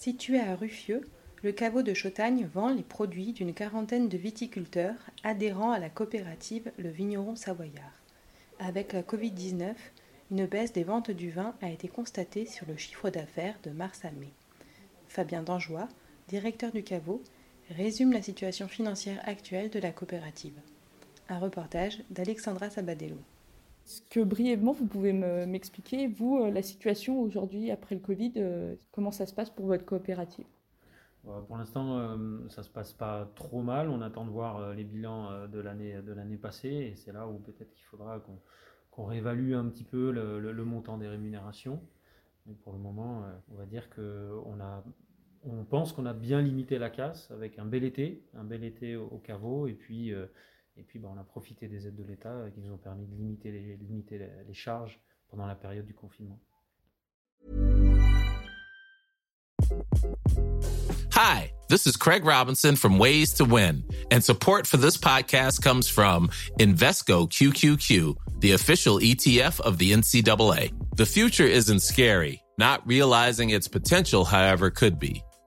Situé à Ruffieux, le caveau de Chautagne vend les produits d'une quarantaine de viticulteurs adhérents à la coopérative Le Vigneron Savoyard. Avec la Covid-19, une baisse des ventes du vin a été constatée sur le chiffre d'affaires de mars à mai. Fabien Dangeois, directeur du caveau, résume la situation financière actuelle de la coopérative. Un reportage d'Alexandra Sabadello. Est-ce que brièvement, vous pouvez m'expliquer, vous, euh, la situation aujourd'hui après le Covid, euh, comment ça se passe pour votre coopérative? Pour l'instant, euh, ça ne se passe pas trop mal. On attend de voir les bilans de l'année passée et c'est là où peut-être qu'il faudra qu'on réévalue un petit peu le, montant des rémunérations. Mais pour le moment, on va dire qu'on a on pense qu'on a bien limité la casse avec un bel été, un bel été au, caveau, et puis, euh, et puis bah, on a profité des aides de l'État euh, qui nous ont permis de limiter les, limiter les charges pendant la période du confinement. Hi, this is Craig Robinson from Ways to Win, and support for this podcast comes from Invesco QQQ, the official ETF of the NCAA. The future isn't scary. Not realizing its potential, however, could be.